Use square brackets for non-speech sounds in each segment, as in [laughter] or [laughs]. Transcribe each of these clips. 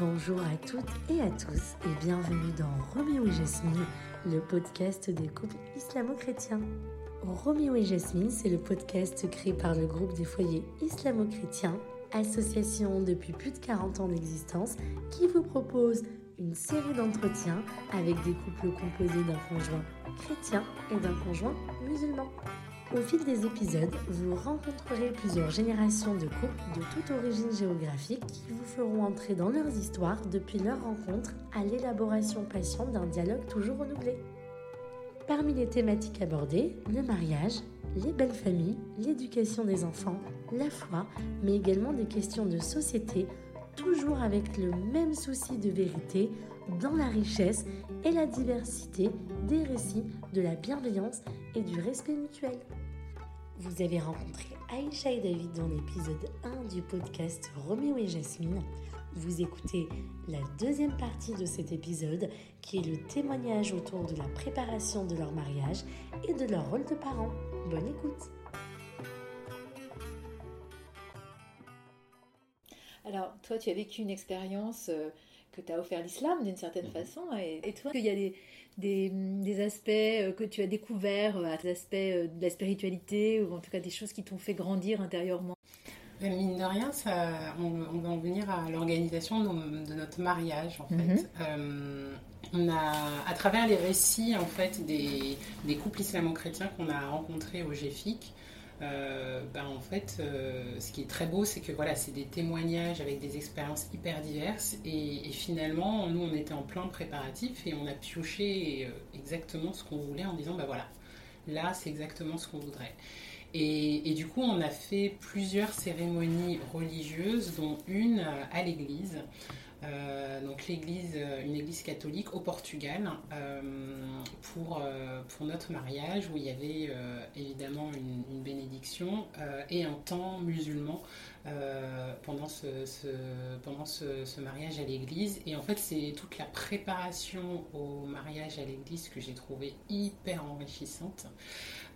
Bonjour à toutes et à tous et bienvenue dans Roméo et Jasmine, le podcast des couples islamo-chrétiens. Roméo et Jasmine, c'est le podcast créé par le groupe des foyers islamo-chrétiens, association depuis plus de 40 ans d'existence, qui vous propose une série d'entretiens avec des couples composés d'un conjoint chrétien et d'un conjoint musulman. Au fil des épisodes, vous rencontrerez plusieurs générations de couples de toute origine géographique qui vous feront entrer dans leurs histoires depuis leur rencontre à l'élaboration patiente d'un dialogue toujours renouvelé. Parmi les thématiques abordées, le mariage, les belles familles, l'éducation des enfants, la foi, mais également des questions de société, toujours avec le même souci de vérité, dans la richesse et la diversité des récits, de la bienveillance et du respect mutuel. Vous avez rencontré Aïcha et David dans l'épisode 1 du podcast Roméo et Jasmine. Vous écoutez la deuxième partie de cet épisode qui est le témoignage autour de la préparation de leur mariage et de leur rôle de parents. Bonne écoute Alors, toi, tu as vécu une expérience euh, que t'as offert l'islam d'une certaine Mhm. façon. Et, et toi, il y a des, des, des aspects euh, que tu as découverts, euh, des aspects euh, de la spiritualité, ou en tout cas des choses qui t'ont fait grandir intérieurement. Mine de rien, ça, on, on va en venir à l'organisation de, notre mariage en fait. Mhm. Euh, on a, à travers les récits en fait des, des couples islamo-chrétiens qu'on a rencontrés au GFIC, ben, en fait, euh, ce qui est très beau, c'est que voilà, c'est des témoignages avec des expériences hyper diverses et, finalement, nous, on était en plein préparatif et on a pioché euh, exactement ce qu'on voulait en disant, ben voilà, là, c'est exactement ce qu'on voudrait. Et, du coup, on a fait plusieurs cérémonies religieuses, dont une à l'église. Euh, donc l'église, euh, une église catholique au Portugal euh, pour, notre mariage où il y avait évidemment une, bénédiction et un temps musulman euh, pendant, ce, pendant ce, mariage à l'église. Et en fait, c'est toute la préparation au mariage à l'église que j'ai trouvé hyper enrichissante.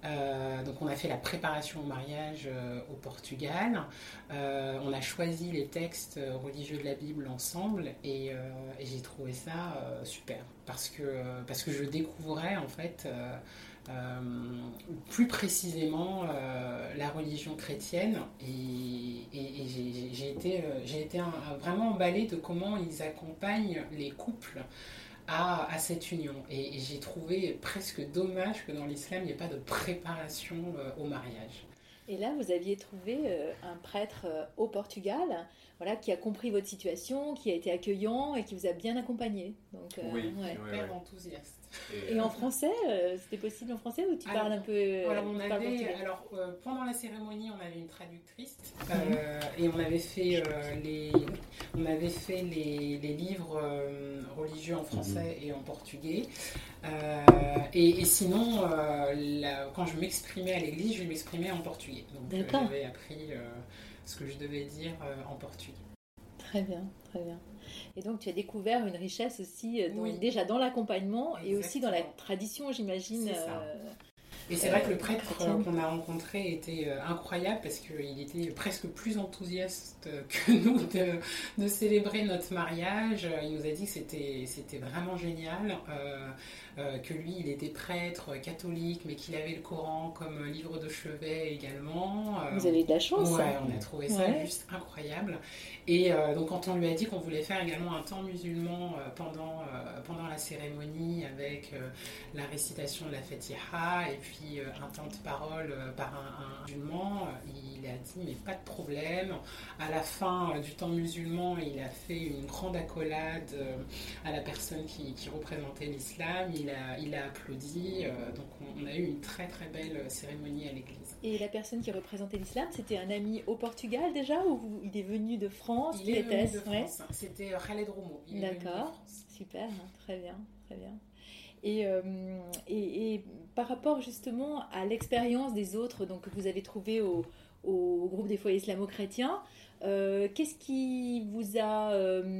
Euh, donc on a fait la préparation au mariage euh, au Portugal. On a choisi les textes religieux de la Bible ensemble et, et j'ai trouvé ça super parce que, parce que je découvrais en fait plus précisément euh, la religion chrétienne et, j'ai- été, euh, vraiment emballée de comment ils accompagnent les couples à, à cette union. Et, j'ai trouvé presque dommage que dans l'islam, il n'y ait pas de préparation euh, au mariage. Et là, vous aviez trouvé euh, un prêtre euh, au Portugal, voilà, qui a compris votre situation, qui a été accueillant et qui vous a bien accompagné. Donc, euh, Oui. ouais. Ouais, Hyper ouais. enthousiaste. Et en français, euh, c'était possible en français ou tu Alors, parles un peu euh, Alors, on avait, alors euh, pendant la cérémonie, on avait une traductrice euh, et on avait fait euh, les, on avait fait les, les livres euh, religieux en français et en portugais. Euh, et, et sinon, euh, la- quand je m'exprimais à l'église, je m'exprimais en portugais. Donc, euh, D'accord. j'avais appris euh, ce que je devais dire euh, en portugais. Très bien, très bien. Et donc, tu as découvert une richesse aussi, euh, dans- déjà dans l'accompagnement et aussi dans la tradition, j'imagine. C'est ça. Et c'est vrai que le prêtre euh, qu'on a rencontré était euh, incroyable parce qu'il était presque plus enthousiaste que [laughs] nous de, de célébrer notre mariage. Il nous a dit que c'était, c'était vraiment génial, euh, euh, que lui il était prêtre catholique mais qu'il avait le Coran comme livre de chevet également. Vous avez de la chance. Ouais, hein. on a trouvé ça Ouais. juste incroyable. Et euh, donc quand on lui a dit qu'on voulait faire également un temps musulman pendant, pendant la cérémonie avec la récitation de la Fatiha et puis euh, un temps de parole euh, par un, un musulman, euh, il a dit mais pas de problème. À la fin du temps musulman, il a fait une grande accolade à la personne qui, qui représentait l'islam. Il a, il a applaudi. donc on, on a eu une très très belle cérémonie à l'église. Et la personne qui représentait l'islam, c'était un ami au Portugal déjà ou il est venu de France Il est venu de Ouais. France. C'était Khaled Romo. D'accord. Super, hein, très bien, très bien. Et, euh, et, par rapport justement à l'expérience des autres donc, que vous avez trouvé au, au au groupe des foyers islamo-chrétiens. Qu'est-ce qui vous a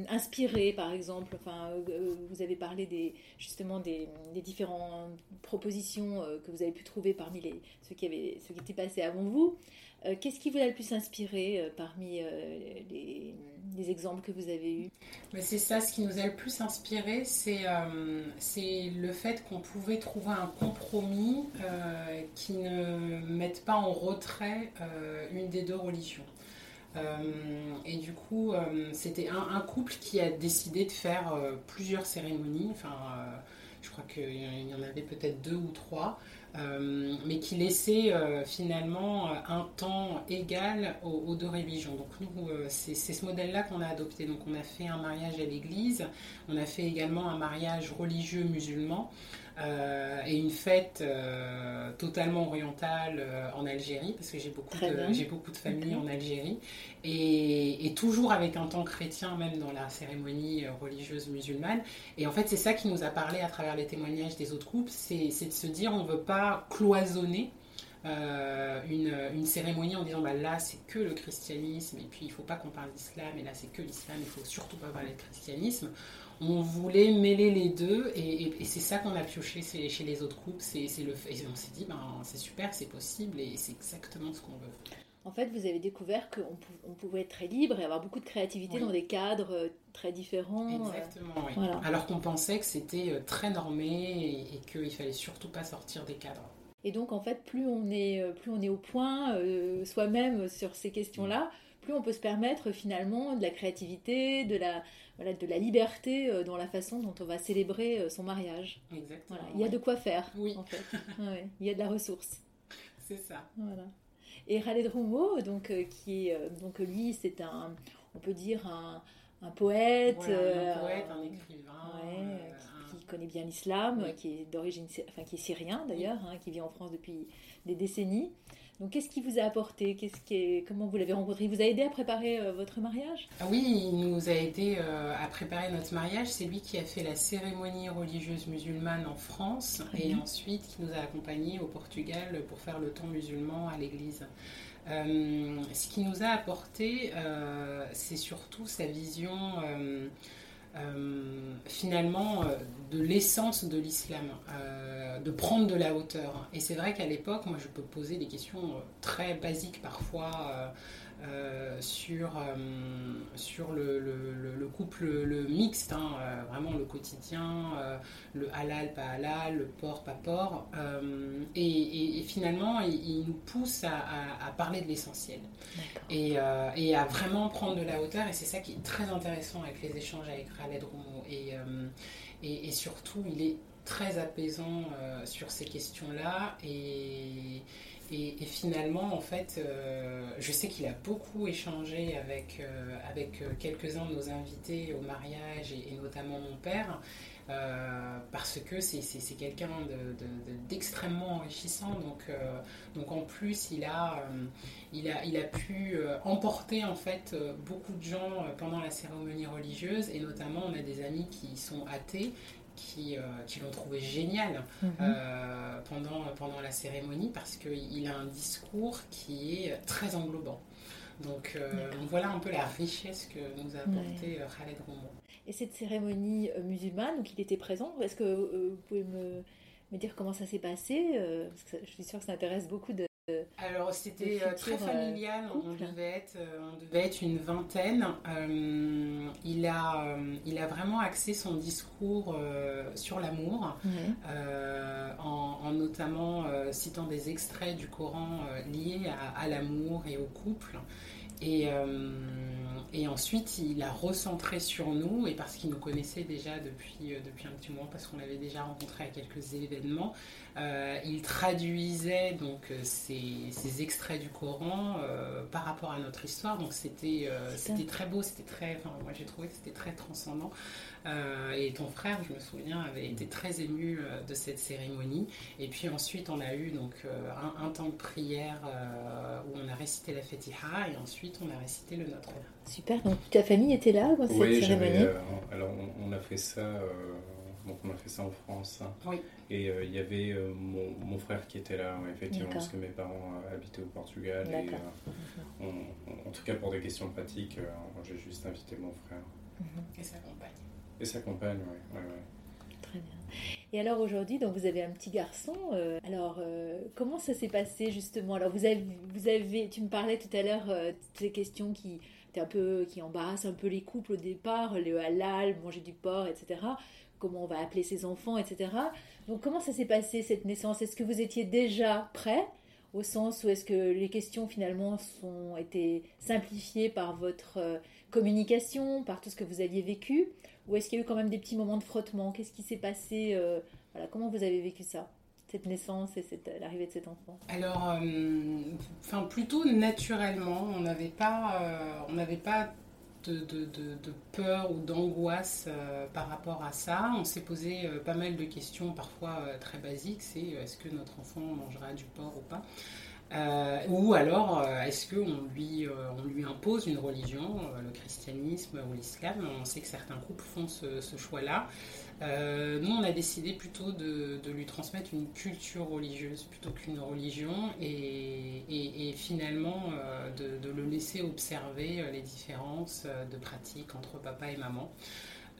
inspiré, par exemple? Enfin, vous avez parlé des, justement des, différentes propositions que vous avez pu trouver parmi les, ceux, qui avaient, ceux qui étaient passés avant vous. Qu'est-ce qui vous a le plus inspiré parmi les, les, exemples que vous avez eus? C'est ça, ce qui nous a le plus inspiré, c'est le fait qu'on pouvait trouver un compromis qui ne mette pas en retrait une des deux religions. Euh, et du coup, euh, c'était un, couple qui a décidé de faire euh, plusieurs cérémonies. Enfin, je crois qu'il y en avait peut-être deux ou trois. mais qui laissait finalement un temps égal aux, deux religions. Donc nous, c'est ce modèle-là qu'on a adopté. Donc on a fait un mariage à l'église, on a fait également un mariage religieux musulman. Euh, et une fête euh, totalement orientale euh, en Algérie, parce que j'ai beaucoup, j'ai beaucoup de familles en Algérie, et, toujours avec un temps chrétien, même dans la cérémonie religieuse musulmane. Et en fait, c'est ça qui nous a parlé à travers les témoignages des autres couples, c'est, de se dire on ne veut pas cloisonner. une, une, cérémonie en disant bah, là c'est que le christianisme et puis il faut pas qu'on parle d'islam et là c'est que l'islam, il faut surtout pas parler de christianisme on voulait mêler les deux et, c'est ça qu'on a pioché chez les autres couples. C'est, le, et on s'est dit, ben, c'est super, c'est possible et c'est exactement ce qu'on veut. En fait, vous avez découvert qu'on pouvait être très libre et avoir beaucoup de créativité dans des cadres euh, très différents. Euh, Exactement, oui. Alors qu'on pensait que c'était euh, très normé et, qu'il fallait surtout pas sortir des cadres. Et donc, en fait, plus on est, plus on est au point soi-même sur ces questions-là, plus on peut se permettre finalement de la créativité, de la, voilà, de la liberté euh, dans la façon dont on va célébrer euh, son mariage. Exactement. Il y a de quoi faire, oui. en fait. il y a de la ressource. [laughs] C'est ça. Voilà. Et Khaled Roumo, donc, euh, qui est, donc lui, c'est un, on peut dire un, un poète, un poète, un écrivain, connaît bien l'islam, qui est d'origine, enfin qui est syrien d'ailleurs, hein, qui vit en France depuis des décennies. Donc, qu'est-ce qui vous a apporté? Qu'est-ce qui est... Comment vous l'avez rencontré? Il vous a aidé à préparer euh, votre mariage? Ah Oui, il nous a aidé euh, à préparer notre mariage. C'est lui qui a fait la cérémonie religieuse musulmane en France et ensuite qui nous a accompagnés au Portugal pour faire le temps musulman à l'église. Euh, ce qui nous a apporté, c'est surtout sa vision euh, finalement euh, de l'essence de l'islam, euh, de prendre de la hauteur. Et c'est vrai qu'à l'époque, moi je peux poser des questions très basiques parfois euh, sur, euh, sur le, le, couple le mixte, hein, euh, vraiment le quotidien, le halal, pas halal, le porc, pas porc. Et, et, finalement, il, nous pousse à, à, parler de l'essentiel et, et, à vraiment prendre de la hauteur. Et c'est ça qui est très intéressant avec les échanges avec Khaled Roumo. Et, et, surtout, il est très apaisant sur ces questions-là. Et, et, finalement, en fait, euh, je sais qu'il a beaucoup échangé avec, euh, avec euh, quelques-uns de nos invités au mariage et, notamment mon père. parce que c'est quelqu'un d'extrêmement enrichissant. Donc, donc en plus, il a, il a, il a pu emporter en fait beaucoup de gens pendant la cérémonie religieuse et notamment on a des amis qui sont athées qui, euh, qui l'ont trouvé génial mhm. euh, pendant, pendant la cérémonie parce qu'il a un discours qui est très englobant. Donc, euh, voilà un peu la richesse que nous a apporté Khaled Romo. Et cette cérémonie musulmane, donc il était présent, est-ce que vous pouvez me, me, dire comment ça s'est passé Parce que je suis sûre que ça intéresse beaucoup de, alors c'était euh, très euh, familial, on devait, être, euh, on devait être une vingtaine. il, a, il a vraiment axé son discours sur l'amour, en, notamment citant des extraits du Coran liés à, à l'amour et au couple. Et, et ensuite, il a recentré sur nous, et parce qu'il nous connaissait déjà depuis, euh, depuis un petit moment, parce qu'on l'avait déjà rencontré à quelques événements, euh, il traduisait donc euh, ces, extraits du Coran par rapport à notre histoire. Donc c'était c'était très beau, c'était très, enfin, moi j'ai trouvé que c'était très transcendant. et ton frère, je me souviens, avait été très ému de cette cérémonie. Et puis ensuite, on a eu donc un, temps de prière où on a récité la Fatiha, et ensuite on a récité le Notre Dame. Super, donc ta famille était là dans cette cérémonie? euh, Alors on, a fait ça, euh, Donc on a fait ça en France. Oui. Et il y avait mon, mon, frère qui était là, effectivement, parce que mes parents habitaient au Portugal. Et, en tout cas, pour des questions pratiques, j'ai juste invité mon frère. Et sa compagne. Et sa compagne, oui. Très bien. Et alors aujourd'hui, donc vous avez un petit garçon. Euh, alors euh, comment ça s'est passé justement? Alors vous avez, vous avez, tu me parlais tout à l'heure euh, ces questions qui un peu, qui embarrassent un peu les couples au départ, le halal, manger du porc, etc. Comment on va appeler ses enfants, etc. Donc comment ça s'est passé cette naissance? Est-ce que vous étiez déjà prêt au sens où est-ce que les questions finalement sont été simplifiées par votre communication, par tout ce que vous aviez vécu ou est-ce qu'il y a eu quand même des petits moments de frottement? Qu'est-ce qui s'est passé euh, voilà, Comment vous avez vécu ça cette naissance et l'arrivée de cet enfant? Alors, euh, enfin, plutôt naturellement, on n'avait pas, euh, on pas de, de, de, peur ou d'angoisse par rapport à ça. On s'est posé pas mal de questions, parfois très basiques. C'est est-ce que notre enfant mangera du porc ou pas? Euh, ou alors, euh, est-ce qu'on lui, euh, on lui impose une religion, le christianisme ou l'islam? On sait que certains couples font ce, choix-là. nous, on a décidé plutôt de, lui transmettre une culture religieuse plutôt qu'une religion et, finalement de, le laisser observer les différences de pratiques entre papa et maman.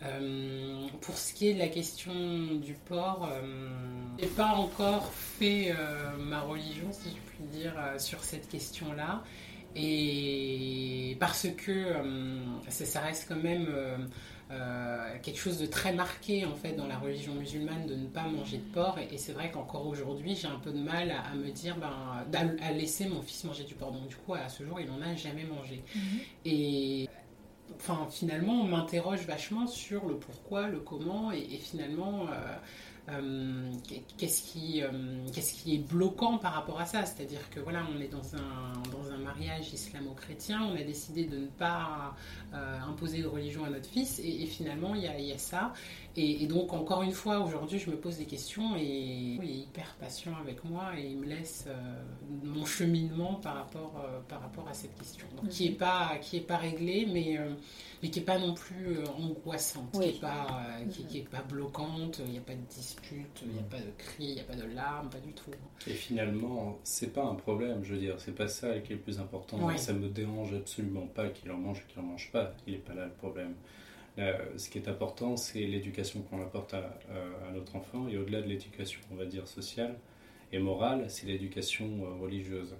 Euh, pour ce qui est de la question du porc, euh, je n'ai pas encore fait euh, ma religion, si je puis dire, sur cette question-là. Et parce que ça, reste quand même quelque chose de très marqué en fait dans la religion musulmane de ne pas manger de porc. Et, c'est vrai qu'encore aujourd'hui, j'ai un peu de mal à, me dire, ben, à laisser mon fils manger du porc. Donc du coup, à ce jour, il n'en a jamais mangé. Mhm. Et enfin, finalement, on m'interroge vachement sur le pourquoi, le comment, et, finalement, euh, euh, qu'est-ce qui, euh, qu'est-ce qui est bloquant par rapport à ça C'est-à-dire que voilà, on est dans un, dans un mariage islamo-chrétien, on a décidé de ne pas imposer de religion à notre fils, et, finalement, il y a, ça. Et, donc, encore une fois, aujourd'hui, je me pose des questions et il est hyper patient avec moi et il me laisse euh, mon cheminement par rapport, euh, par rapport à cette question. Donc, qui n'est mhm. pas, qui est pas réglée, mais, euh, mais qui n'est pas non plus angoissante, qui n'est pas, qui, est pas bloquante, il n'y a pas de dispute, il n'y a pas de cris, il n'y a pas de larmes, pas du tout. Et finalement, c'est pas un problème, je veux dire, c'est pas ça qui est le plus important. Ça me dérange absolument pas qu'il en mange ou qu'il en mange pas, il n'est pas là le problème. Euh, ce qui est important, c'est l'éducation qu'on apporte à, notre enfant, et au-delà de l'éducation, on va dire, sociale et morale, c'est l'éducation euh, religieuse.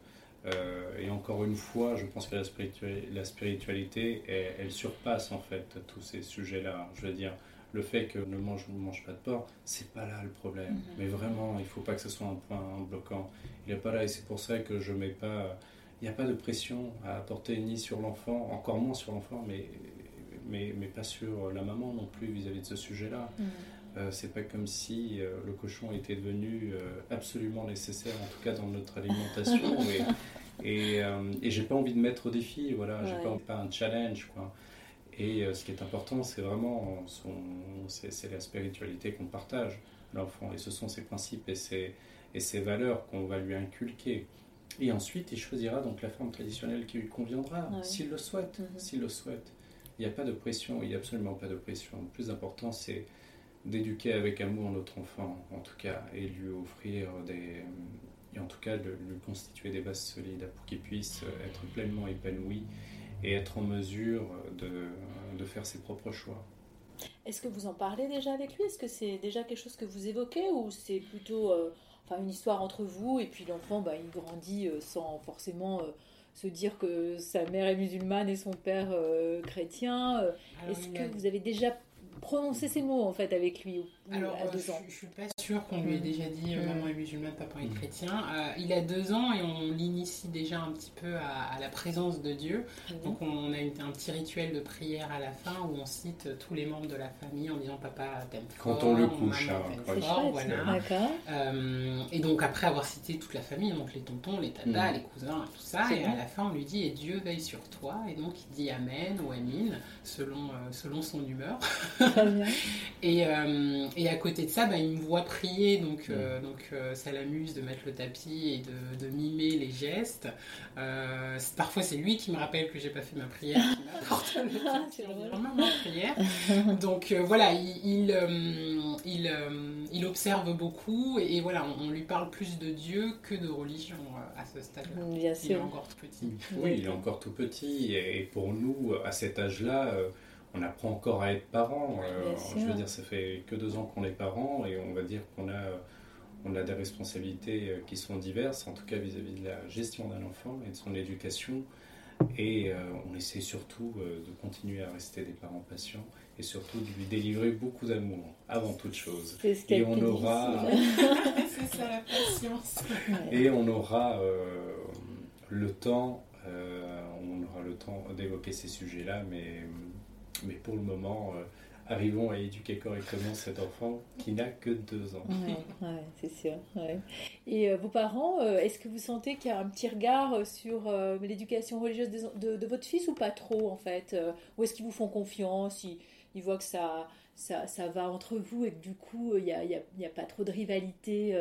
Euh, et encore une fois, je pense que la spiritualité, la spiritualité elle, surpasse en fait tous ces sujets-là. Je veux dire, le fait que ne mange ou ne mange pas de porc, c'est pas là le problème. Mm-hmm. Mais vraiment, il faut pas que ce soit un point bloquant. Il n'est pas là et c'est pour ça que je mets pas. Il n'y a pas de pression à apporter ni sur l'enfant, encore moins sur l'enfant, mais mais, mais, pas sur la maman non plus vis-à-vis de ce sujet-là. Mm. Euh, c'est pas comme si euh, le cochon était devenu euh, absolument nécessaire, en tout cas dans notre alimentation. [laughs] et, et, et j'ai pas envie de mettre au défi, voilà, j'ai pas, pas un challenge, quoi. Et ce qui est important, c'est vraiment son, c'est, la spiritualité qu'on partage, l'enfant, et ce sont ses principes et ses, et ses valeurs qu'on va lui inculquer. Et ensuite, il choisira donc la forme traditionnelle qui lui conviendra, s'il le souhaite, mm-hmm. s'il le souhaite. Il n'y a pas de pression, il n'y a absolument pas de pression. Le plus important, c'est d'éduquer avec amour notre enfant, en tout cas, et lui offrir des. et en tout cas, de lui constituer des bases solides pour qu'il puisse être pleinement épanoui et être en mesure de, de faire ses propres choix. Est-ce que vous en parlez déjà avec lui? Est-ce que c'est déjà quelque chose que vous évoquez ou c'est plutôt euh, enfin, une histoire entre vous et puis l'enfant bah, il grandit euh, sans forcément euh, se dire que sa mère est musulmane et son père euh, chrétien. Euh, est-ce que vous avez déjà prononcé ces mots en fait avec lui Alors, à deux ans. Je, je suis pas sûre qu'on lui ait déjà dit euh, maman est musulmane, papa est chrétien. il a deux ans et on l'initie déjà un petit peu à, la présence de Dieu. Donc on a un petit rituel de prière à la fin où on cite tous les membres de la famille en disant papa t'aime fort. Quand on le couche, hein, voilà. et donc après avoir cité toute la famille, donc les tontons, les tatas, mm. les cousins, tout ça, et à la fin on lui dit et Dieu veille sur toi et donc il dit amen ou amin selon selon son humeur. [laughs] [laughs] et, euh, et, à côté de ça, bah, il me voit prier, donc, euh, donc euh, ça l'amuse de mettre le tapis et de, de mimer les gestes. parfois, c'est lui qui me rappelle que j'ai pas fait ma prière, qui m'apporte [laughs] le prière. [laughs] Donc voilà, il, il, il, observe beaucoup et, voilà, on, lui parle plus de Dieu que de religion à ce stade-là. Bien sûr. Il est encore tout petit. Oui, il est encore tout petit et pour nous, à cet âge-là, on apprend encore à être parent. Euh, je veux dire, ça fait que deux ans qu'on est parents et on va dire qu'on a, on a des responsabilités euh, qui sont diverses, en tout cas vis-à-vis de la gestion d'un enfant et de son éducation. Et euh, on essaie surtout de continuer à rester des parents patients et surtout de lui délivrer beaucoup d'amour avant toute chose. Ce et on aura. [laughs] [laughs] C'est ça la patience. Et on aura le temps. on aura le temps d'évoquer ces sujets-là, mais mais pour le moment, euh, arrivons à éduquer correctement cet enfant qui n'a que deux ans. Oui, c'est sûr. Et euh, vos parents, euh, est-ce que vous sentez qu'il y a un petit regard sur l'éducation religieuse de, votre fils ou pas trop en fait Ou est-ce qu'ils vous font confiance ils, voient que ça, ça, ça, va entre vous et que du coup, il n'y a, y a, pas trop de rivalité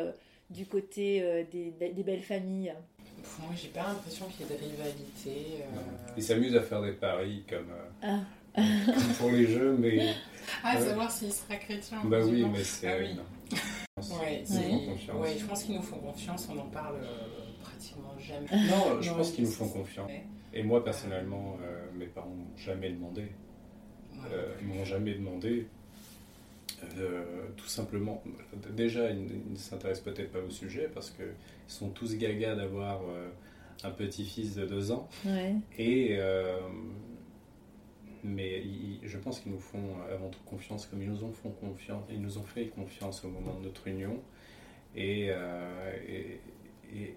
du côté des, des, belles familles? Moi, j'ai pas l'impression qu'il y ait de rivalité. Ils s'amusent à faire des paris comme. Ah [laughs] pour les jeux, mais. Ah, savoir s'il sera chrétien. Bah oui, mais c'est. Ah, oui. Ouais, ouais, je pense qu'ils nous font confiance, on en parle euh, pratiquement jamais. Non, je pense qu'ils nous font confiance. Et moi, personnellement, euh, mes parents m'ont jamais demandé. Euh, ils m'ont jamais demandé. tout simplement, déjà, ils ne s'intéressent peut-être pas au sujet parce qu'ils sont tous gagas d'avoir un petit-fils de deux ans. Ouais. Et mais je pense qu'ils nous font avant tout confiance, comme ils nous ont fait confiance, ils nous ont fait confiance au moment de notre union. Et, euh, et,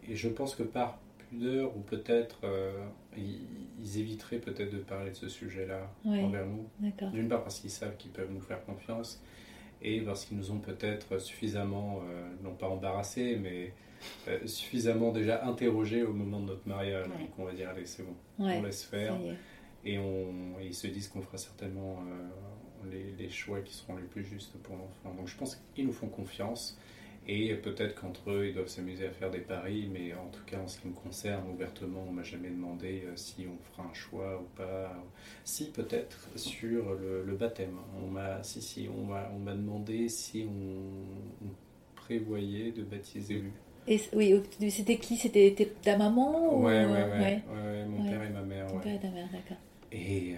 et, je pense que par pudeur, ou peut-être euh, ils, éviteraient peut-être de parler de ce sujet-là envers nous. D'une part parce qu'ils savent qu'ils peuvent nous faire confiance, et parce qu'ils nous ont peut-être suffisamment, euh, non pas embarrassés, mais suffisamment déjà interrogés au moment de notre mariage. Donc on va dire, allez, c'est bon, on laisse faire et, on, ils se disent qu'on fera certainement euh, les, les, choix qui seront les plus justes pour l'enfant. Donc je pense qu'ils nous font confiance et peut-être qu'entre eux ils doivent s'amuser à faire des paris, mais en tout cas en ce qui me concerne ouvertement, on m'a jamais demandé euh, si on fera un choix ou pas. Si peut-être sur le, le, baptême, on m'a si si on m'a demandé si on, prévoyait de baptiser lui. Et, oui, c'était qui? C'était ta maman ouais, ouais, ouais, ouais, mon père et ma mère. Ton père et ta mère, d'accord. Et euh,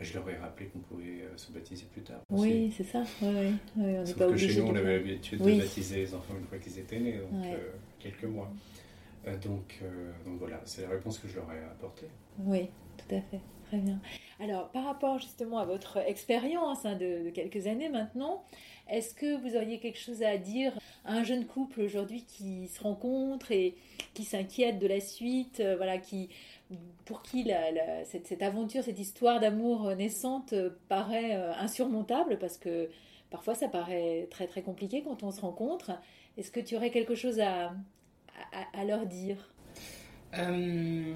je leur ai rappelé qu'on pouvait euh, se baptiser plus tard. Oui, c'est ça. Ouais, on Sauf pas que chez nous, on avait l'habitude de baptiser les enfants une fois qu'ils étaient nés, donc euh, quelques mois. donc, donc voilà, c'est la réponse que je leur ai apportée. Oui, tout à fait. Très bien. Alors, par rapport justement à votre expérience hein, de, de, quelques années maintenant, est-ce que vous auriez quelque chose à dire à un jeune couple aujourd'hui qui se rencontre et qui s'inquiète de la suite, voilà, qui pour qui cette, aventure, cette histoire d'amour naissante paraît euh, insurmontable? Parce que parfois ça paraît très très compliqué quand on se rencontre. Est-ce que tu aurais quelque chose à, à, leur dire? Euh,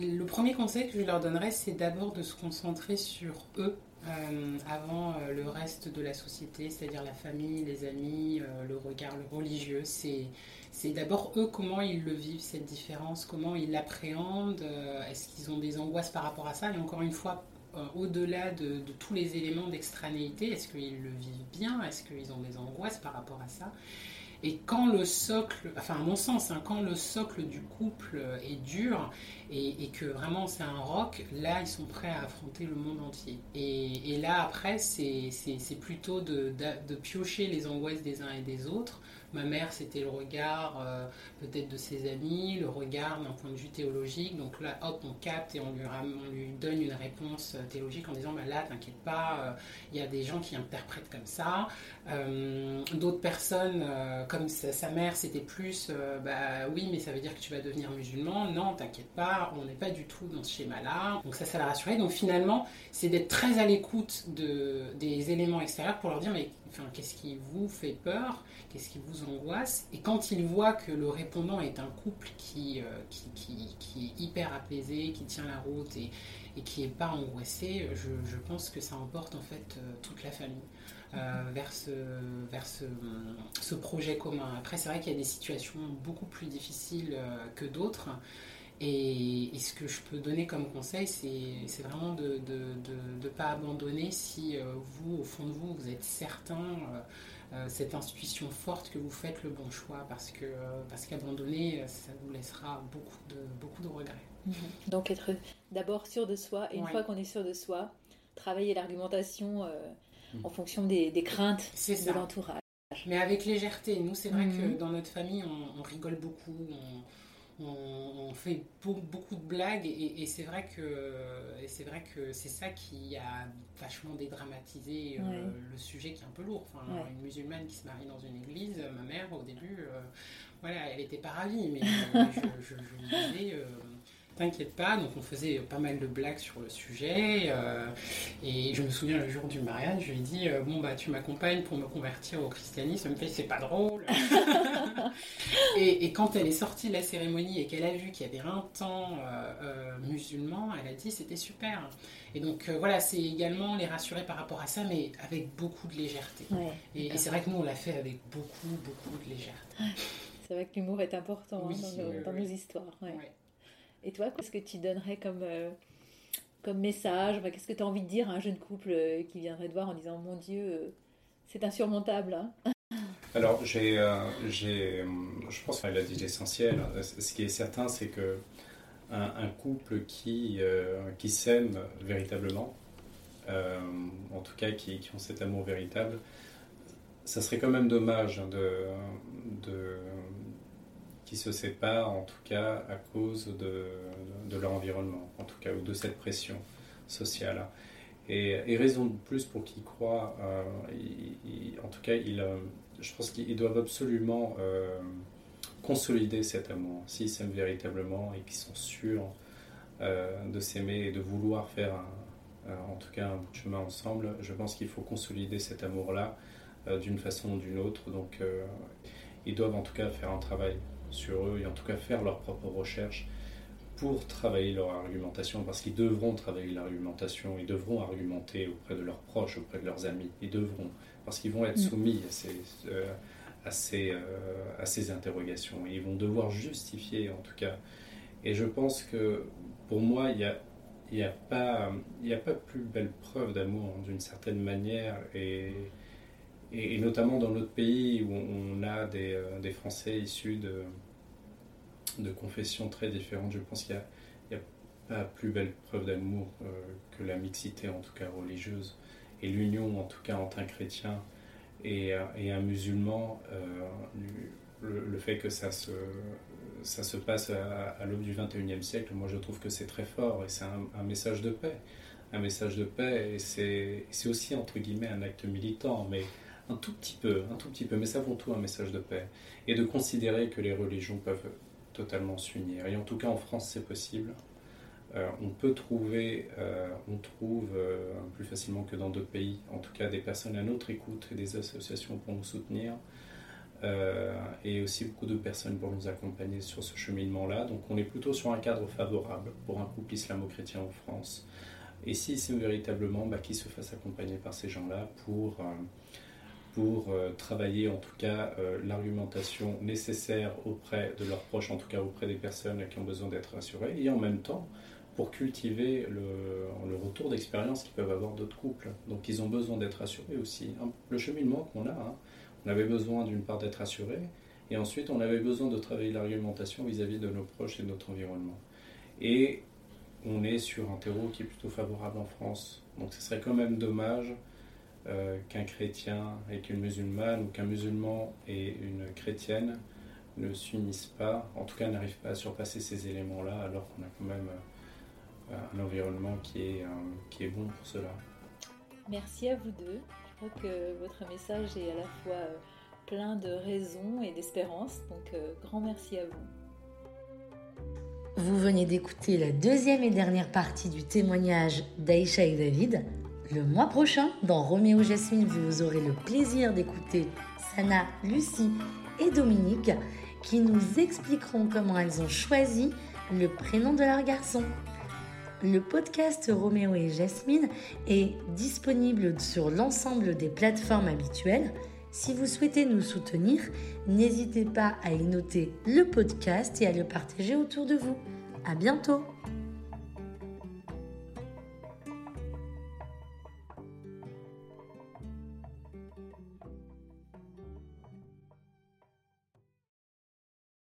Le premier conseil que je leur donnerais, c'est d'abord de se concentrer sur eux. Euh, avant le reste de la société, c'est-à-dire la famille, les amis, le regard, religieux. C'est d'abord eux comment ils le vivent, cette différence, comment ils l'appréhendent, euh, est-ce qu'ils ont des angoisses par rapport à ça, et encore une fois, euh, au-delà de, tous les éléments d'extranéité, est-ce qu'ils le vivent bien, est-ce qu'ils ont des angoisses par rapport à ça et quand le socle, enfin à mon sens, hein, quand le socle du couple est dur et, que vraiment c'est un roc, là ils sont prêts à affronter le monde entier. Et, là après, c'est plutôt de, de, piocher les angoisses des uns et des autres Ma mère, c'était le regard euh, peut-être de ses amis, le regard d'un point de vue théologique. Donc là, hop, on capte et on lui, on lui donne une réponse euh, théologique en disant bah là, t'inquiète pas, euh, il y a des gens qui interprètent comme ça. D'autres personnes, comme sa, mère, c'était plus bah oui, mais ça veut dire que tu vas devenir musulman. Non, t'inquiète pas, on n'est pas du tout dans ce schéma-là. Donc ça, ça l'a rassuré. Donc finalement, c'est d'être très à l'écoute de, des éléments extérieurs pour leur dire mais enfin, qu'est-ce qui vous fait peur, qu'est-ce qui vous angoisse? Et quand il voit que le répondant est un couple qui, euh, qui, qui, est hyper apaisé, qui tient la route et, qui n'est pas angoissé, je, pense que ça emporte en fait euh, toute la famille. Euh, vers, ce, vers ce, projet commun. Après, c'est vrai qu'il y a des situations beaucoup plus difficiles que d'autres. Et, ce que je peux donner comme conseil, c'est vraiment de ne pas abandonner si euh, vous, au fond de vous, vous êtes certain, euh, euh, cette intuition forte que vous faites le bon choix, parce que parce qu'abandonner, ça vous laissera beaucoup de, beaucoup de regrets. Mhm. Donc être d'abord sûr de soi, et une fois qu'on est sûr de soi, travailler l'argumentation en fonction des, des craintes de l'entourage. Mais avec légèreté. Nous, c'est vrai que mhm. dans notre famille, on, rigole beaucoup. On, on, fait beaucoup de blagues et, c'est vrai que c'est vrai que c'est ça qui a vachement dédramatisé euh, le sujet qui est un peu lourd. Enfin, Une musulmane qui se marie dans une église, ma mère au début, euh, voilà, elle n'était pas ravie, mais euh, je, je, disais t'inquiète pas. Donc on faisait pas mal de blagues sur le sujet. Euh, et je me souviens le jour du mariage, je lui ai dit euh, Bon, bah tu m'accompagnes pour me convertir au christianisme. Me fait C'est pas drôle. [laughs] [laughs] et, quand elle est sortie de la cérémonie et qu'elle a vu qu'il y avait un temps euh, musulman, elle a dit C'était super. Et donc voilà, c'est également les rassurer par rapport à ça, mais avec beaucoup de légèreté. et, c'est vrai que nous, on l'a fait avec beaucoup, beaucoup de légèreté. C'est vrai que l'humour est important hein, dans, nos, histoires. Et toi, qu'est-ce que tu donnerais comme, euh, comme message? Qu'est-ce que tu as envie de dire à un jeune couple euh, qui viendrait te voir en disant Mon Dieu, euh, c'est insurmontable hein? Alors, j'ai, j'ai, je pense qu'elle a dit l'essentiel. Ce qui est certain, c'est que un, couple qui, qui s'aime véritablement, en tout cas qui, qui, ont cet amour véritable, ça serait quand même dommage de, de se séparent, en tout cas à cause de, leur environnement, en tout cas, ou de cette pression sociale. Et, raison de plus pour qu'ils croient, euh, en tout cas, il, euh, je pense qu'ils doivent absolument euh, consolider cet amour, s'ils s'aiment véritablement et qu'ils sont sûrs de s'aimer et de vouloir faire, en tout cas, un bout de chemin ensemble. Je pense qu'il faut consolider cet amour-là d'une façon ou d'une autre. Donc, ils doivent en tout cas faire un travail sur eux et en tout cas faire leurs propres recherches pour travailler leur argumentation, parce qu'ils devront travailler l'argumentation, ils devront argumenter auprès de leurs proches, auprès de leurs amis, ils devront, parce qu'ils vont être mm. soumis à ces, euh, à, ces, euh, à ces interrogations, ils vont devoir justifier en tout cas. Et je pense que pour moi, il n'y a, y a, pas, a pas plus belle preuve d'amour d'une certaine manière, et, et, notamment dans notre pays où on a des, euh, des Français issus de, de confessions très différentes, je pense qu'il n'y a, pas plus belle preuve d'amour euh, que la mixité, en tout cas religieuse, et l'union, en tout cas, entre un chrétien et, euh, et un musulman. le, fait que ça se, ça se passe à, l'aube du 21e siècle, moi je trouve que c'est très fort et c'est un, message de paix. Un message de paix et c'est aussi entre guillemets un acte militant, mais un tout petit peu, un tout petit peu, mais c'est avant tout un message de paix. Et de considérer que les religions peuvent totalement s'unir. Et en tout cas, en France, c'est possible. Euh, on peut trouver, euh, on trouve euh, plus facilement que dans d'autres pays, en tout cas des personnes à notre écoute et des associations pour nous soutenir, et aussi beaucoup de personnes pour nous accompagner sur ce cheminement-là. Donc on est plutôt sur un cadre favorable pour un couple islamo-chrétien en France. Et si c'est véritablement bah, se fassent accompagner par ces gens-là pour pour euh, travailler en tout cas euh, l'argumentation nécessaire auprès de leurs proches, en tout cas auprès des personnes qui ont besoin d'être rassurées, et en même temps pour cultiver le, le retour d'expérience qu'ils peuvent avoir d'autres couples. Donc ils ont besoin d'être rassurés aussi. Le cheminement qu'on a, hein, on avait besoin d'une part d'être rassuré, et ensuite on avait besoin de travailler l'argumentation vis-à-vis de nos proches et de notre environnement. Et on est sur un terreau qui est plutôt favorable en France. Donc ce serait quand même dommage euh, qu'un chrétien et qu'une musulmane ou qu'un musulman et une chrétienne ne s'unissent pas, en tout cas n'arrivent pas à surpasser ces éléments-là alors qu'on a quand même euh, un environnement qui est, euh, qui est bon pour cela. Merci à vous deux. Je crois que votre message est à la fois plein de raisons et d'espérance, donc grand merci à vous. Vous venez d'écouter la deuxième et dernière partie du témoignage d'Aïcha et David Le mois prochain, dans Roméo Jasmine, vous aurez le plaisir d'écouter Sana, Lucie et Dominique qui nous expliqueront comment elles ont choisi le prénom de leur garçon. Le podcast Roméo et Jasmine est disponible sur l'ensemble des plateformes habituelles. Si vous souhaitez nous soutenir, n'hésitez pas à y noter le podcast et à le partager autour de vous. À bientôt!